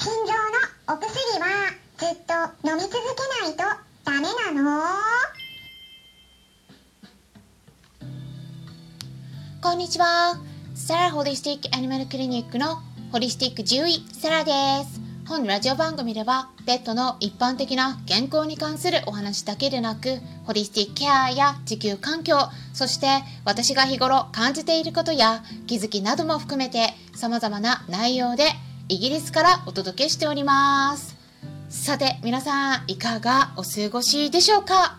心臓のお薬はずっと飲み続けないとダメなの？こんにちは。サラホリスティックアニマルクリニックのホリスティック獣医サラです。本ラジオ番組ではペットの一般的な健康に関するお話だけでなくホリスティックケアや地球環境そして私が日頃感じていることや気づきなども含めて様々な内容でイギリスからお届けしております。さて皆さんいかがお過ごしでしょうか、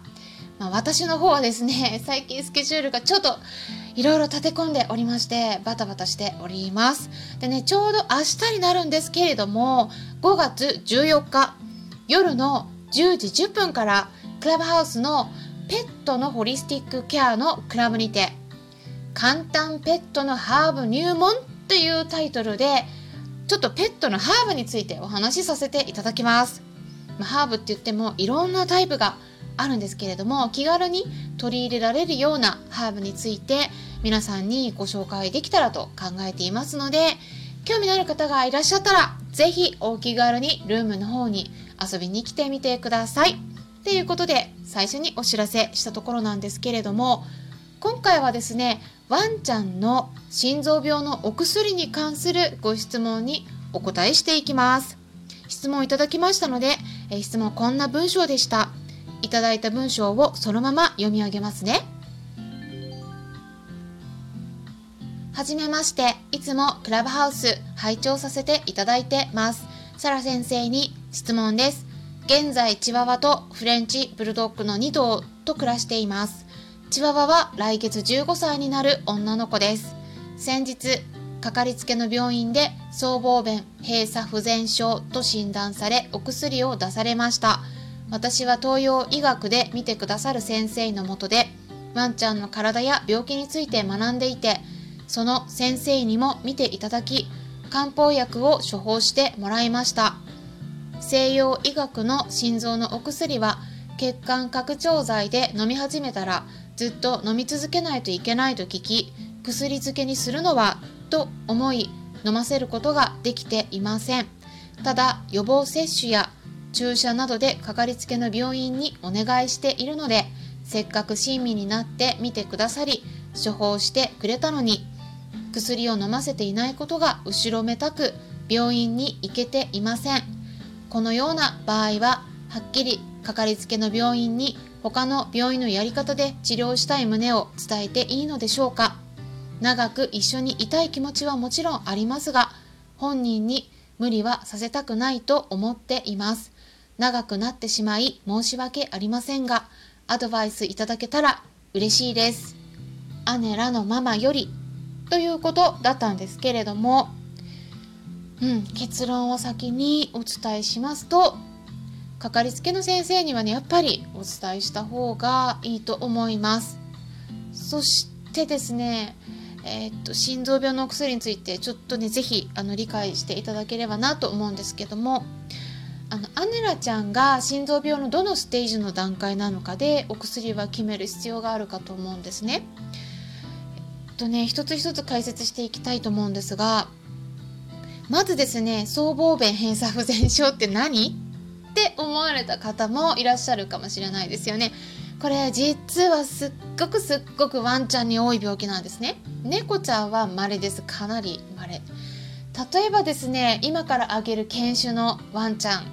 まあ、私の方はですね 最近スケジュールがちょっといろいろ立て込んでおりましてバタバタしております。でねちょうど明日になるんですけれども5月14日夜の10時10分からクラブハウスのペットのホリスティックケアのクラブにて簡単ペットのハーブ入門というタイトルでちょっとペットのハーブについてお話しさせていただきます。まあ、ハーブって言ってもいろんなタイプがあるんですけれども気軽に取り入れられるようなハーブについて皆さんにご紹介できたらと考えていますので興味のある方がいらっしゃったら是非お気軽にルームの方に遊びに来てみてください。ということで最初にお知らせしたところなんですけれども今回はですねワンちゃんの心臓病のお薬に関するご質問にお答えしていきます。質問いただきましたのでえ質問こんな文章でした。いただいた文章をそのまま読み上げますね。はじめましていつもクラブハウス拝聴させていただいてます。サラ先生に質問です。現在チワワとフレンチブルドッグの2頭と暮らしています。チワワは来月15歳になる女の子です。先日かかりつけの病院で僧帽弁閉鎖不全症と診断されお薬を出されました。私は東洋医学で見てくださる先生のもとでワンちゃんの体や病気について学んでいてその先生にも見ていただき漢方薬を処方してもらいました。西洋医学の心臓のお薬は血管拡張剤で飲み始めたらずっと飲み続けないといけないと聞き薬漬けにするのはと思い飲ませることができていません。ただ予防接種や注射などでかかりつけの病院にお願いしているのでせっかく親身になって見てくださり処方してくれたのに薬を飲ませていないことが後ろめたく病院に行けていません。このような場合ははっきりかかりつけの病院に他の病院のやり方で治療したい旨を伝えていいのでしょうか？長く一緒にいたい気持ちはもちろんありますが本人に無理はさせたくないと思っています。長くなってしまい申し訳ありませんがアドバイスいただけたら嬉しいです。姉らのママよりということだったんですけれども、うん、結論を先にお伝えしますとかかりつけの先生にはねやっぱりお伝えした方がいいと思いますそしてですねえー、っと心臓病のお薬についてちょっとね是非理解していただければなと思うんですけどもあのアネラちゃんが心臓病のどのステージの段階なのかでお薬は決める必要があるかと思うんですね。えっとね一つ一つ解説していきたいと思うんですがまずですね僧帽弁閉鎖不全症って何？って思われた方もいらっしゃるかもしれないですよね。これ実はすっごくすっごくワンちゃんに多い病気なんですね。猫ちゃんは稀ですかなり稀。例えばですね今から挙げる犬種のワンちゃん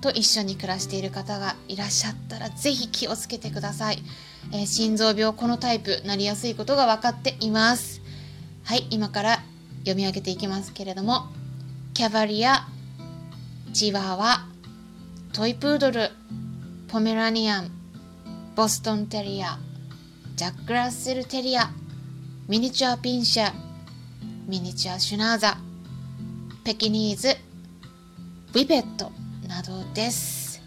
と一緒に暮らしている方がいらっしゃったら是非気をつけてください、えー、心臓病このタイプなりやすいことが分かっていますはい今から読み上げていきますけれどもキャバリアチワワトイプードルポメラニアンボストンテリアジャック・ラッセル・テリアミニチュア・ピンシャーミニチュア・シュナーザペキニーズウィペットなどです、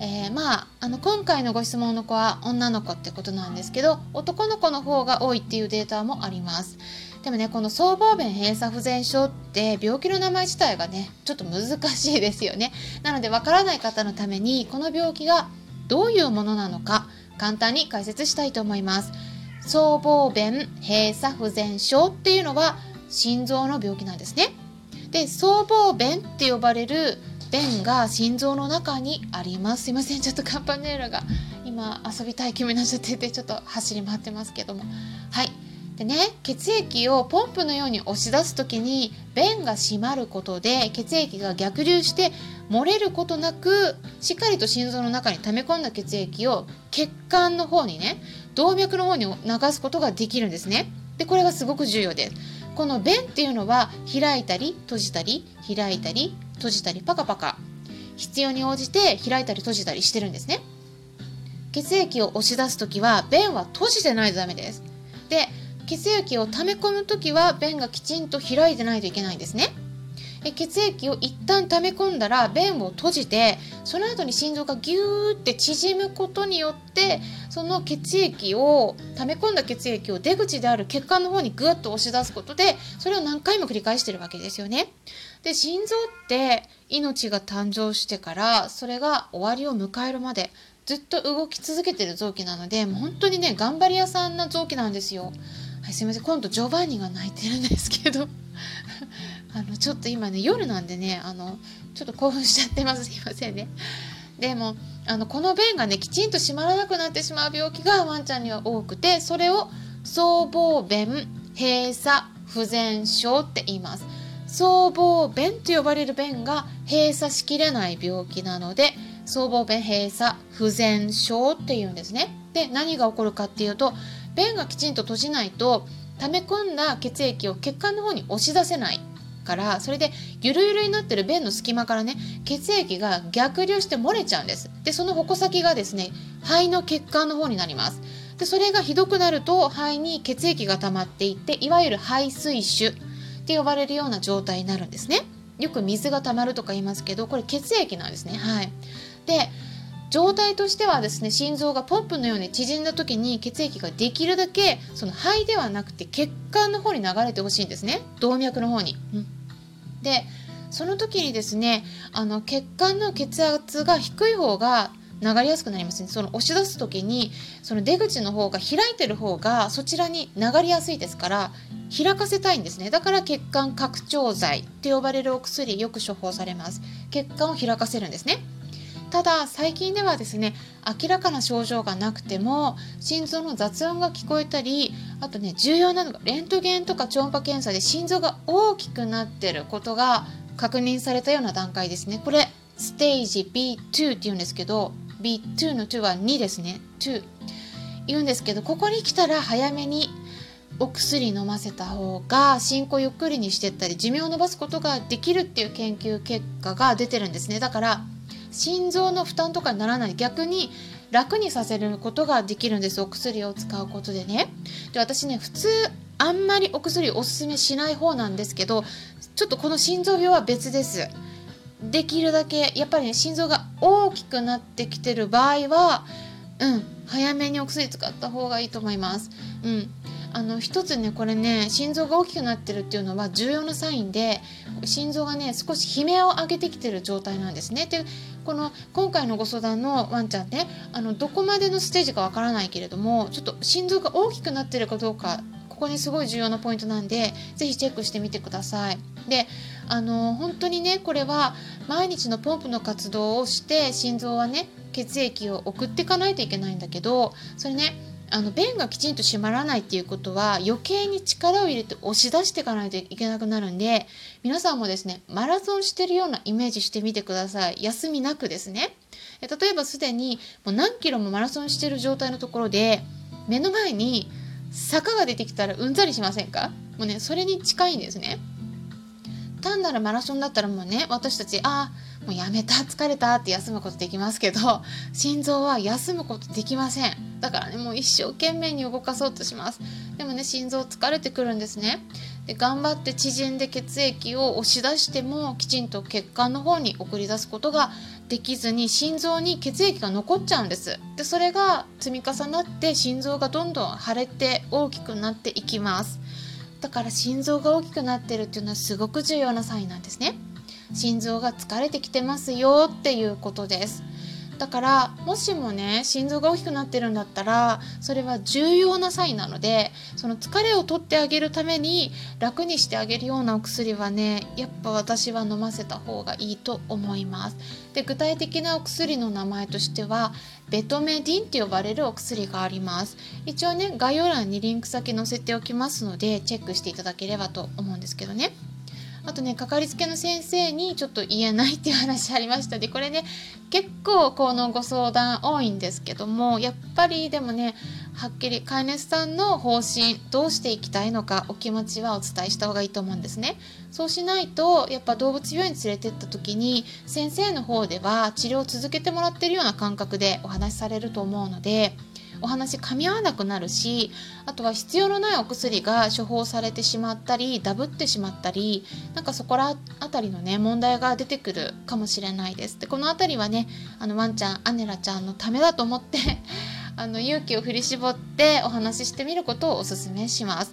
えー、まああの今回のご質問の子は女の子ってことなんですけど男の子の方が多いっていうデータもあります。でもねこの僧帽弁閉鎖不全症って病気の名前自体がねちょっと難しいですよね。なのでわからない方のためにこの病気がどういうものなのか簡単に解説したいと思います。僧帽弁閉鎖不全症っていうのは心臓の病気なんですね。で僧帽弁って呼ばれる弁が心臓の中にあります。すいませんちょっとカンパネラが今遊びたい気分になっちゃっててちょっと走り回ってますけども。はい。でね血液をポンプのように押し出す時に弁が閉まることで血液が逆流して漏れることなくしっかりと心臓の中に溜め込んだ血液を血管の方にね動脈の方に流すことができるんですね。でこれがすごく重要ですこの弁っていうのは開いたり閉じたり開いたり閉じたりパカパカ。必要に応じて開いたり閉じたりしてるんですね。血液を押し出す時は弁は閉じてないとダメです。で血液を溜め込む時は弁がきちんと開いてないといけないんですね血液を一旦溜め込んだら弁を閉じてその後に心臓がギューって縮むことによってその血液を溜め込んだ血液を出口である血管の方にグッと押し出すことでそれを何回も繰り返してるわけですよね。で心臓って命が誕生してからそれが終わりを迎えるまでずっと動き続けてる臓器なのでもう本当にね頑張り屋さんな臓器なんですよ。はい、すいません。今度ジョバンニが泣いてるんですけど。あのちょっと今ね夜なんでねあのちょっと興奮しちゃってます。すいませんね。でもあのこの弁がねきちんと閉まらなくなってしまう病気がワンちゃんには多くてそれを僧帽弁閉鎖不全症って言います。僧帽弁と呼ばれる弁が閉鎖しきれない病気なので僧帽弁閉鎖不全症っていうんですね。で何が起こるかっていうと弁がきちんと閉じないと溜め込んだ血液を血管の方に押し出せないからそれでゆるゆるになってる便の隙間からね血液が逆流して漏れちゃうんです。でその矛先がですね肺の血管の方になります。でそれがひどくなると肺に血液が溜まっていっていわゆる肺水腫って呼ばれるような状態になるんですね。よく水が溜まるとか言いますけどこれ血液なんですね。はい。で状態としてはですね心臓がポンプのように縮んだ時に血液ができるだけその肺ではなくて血管の方に流れてほしいんですね。動脈の方に。うん、でその時にですねあの血管の血圧が低い方が流れやすくなりますね。その押し出す時にその出口の方が開いてる方がそちらに流れやすいですから開かせたいんですね。だから血管拡張剤って呼ばれるお薬よく処方されます。血管を開かせるんですね。ただ最近ではですね明らかな症状がなくても心臓の雑音が聞こえたりあとね重要なのがレントゲンとか超音波検査で心臓が大きくなってることが確認されたような段階ですね。これステージ B2 って言うんですけど B2 の2は2ですね。2言うんですけどここに来たら早めにお薬飲ませた方が進行ゆっくりにしてったり寿命を延ばすことができるっていう研究結果が出てるんですね。だから心臓の負担とかにならない。逆に楽にさせることができるんです。お薬を使うことでね。で私ね普通あんまりお薬おすすめしない方なんですけどちょっとこの心臓病は別です。できるだけやっぱりね心臓が大きくなってきてる場合はうん早めにお薬使った方がいいと思います。うん。あの一つねこれね心臓が大きくなってるっていうのは重要なサインで心臓がね少し悲鳴を上げてきてる状態なんですね。でこの今回のご相談のワンちゃんねあのどこまでのステージかわからないけれどもちょっと心臓が大きくなってるかどうかここにすごい重要なポイントなんで是非チェックしてみてください。であの本当にねこれは毎日のポンプの活動をして心臓はね血液を送っていかないといけないんだけどそれねあの便がきちんと閉まらないっていうことは余計に力を入れて押し出していかないといけなくなるんで皆さんもですねマラソンしてるようなイメージしてみてください。休みなくですね。例えばすでにもう何キロもマラソンしてる状態のところで目の前に坂が出てきたらうんざりしませんか？もうねそれに近いんですね。単なるマラソンだったらもうね私たちああもうやめた疲れたって休むことできますけど心臓は休むことできません。だからねもう一生懸命に動かそうとします。でもね心臓疲れてくるんですね。で頑張って縮んで血液を押し出してもきちんと血管の方に送り出すことができずに心臓に血液が残っちゃうんです。でそれが積み重なって心臓がどんどん腫れて大きくなっていきます。だから心臓が大きくなってるっていうのはすごく重要なサインなんですね。心臓が疲れてきてますよっていうことです。だからもしもね心臓が大きくなってるんだったらそれは重要なサインなのでその疲れを取ってあげるために楽にしてあげるようなお薬はねやっぱ私は飲ませた方がいいと思います。で具体的なお薬の名前としてはベトメディンって呼ばれるお薬があります。一応ね概要欄にリンク先載せておきますのでチェックしていただければと思うんですけどね。あとねかかりつけの先生にちょっと言えないっていう話ありました。でこれね結構このご相談多いんですけどもやっぱりでもねはっきり飼い主さんの方針どうしていきたいのかお気持ちはお伝えした方がいいと思うんですね。そうしないとやっぱ動物病院に連れてった時に先生の方では治療を続けてもらってるような感覚でお話しされると思うのでお話噛み合わなくなるしあとは必要のないお薬が処方されてしまったりダブってしまったりなんかそこら辺りのね問題が出てくるかもしれないですでこの辺りはねあのワンちゃんアネラちゃんのためだと思って あの勇気を振り絞ってお話ししてみることをおすすめします。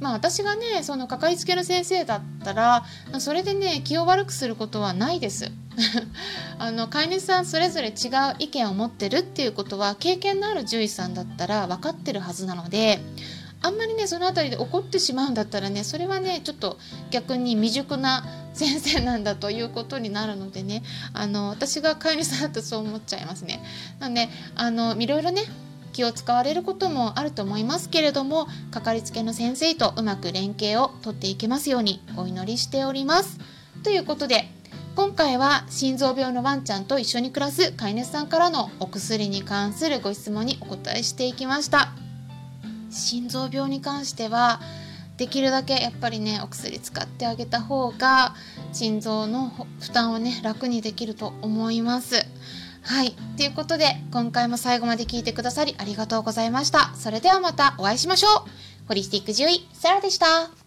まあ私がねそのかかりつけの先生だったらそれでね気を悪くすることはないです。あの飼い主さんそれぞれ違う意見を持ってるっていうことは経験のある獣医さんだったら分かってるはずなのであんまりねその辺りで怒ってしまうんだったらねそれはねちょっと逆に未熟な先生なんだということになるのでねあの私が飼い主さんだとそう思っちゃいますね。なのであのいろいろね気を使われることもあると思いますけれどもかかりつけの先生とうまく連携をとっていけますようにお祈りしております。ということで今回は心臓病のワンちゃんと一緒に暮らす飼い主さんからのお薬に関するご質問にお答えしていきました。心臓病に関してはできるだけやっぱりねお薬使ってあげた方が心臓の負担をね楽にできると思います。はい。ということで今回も最後まで聞いてくださりありがとうございました。それではまたお会いしましょう。ホリスティック獣医サラでした。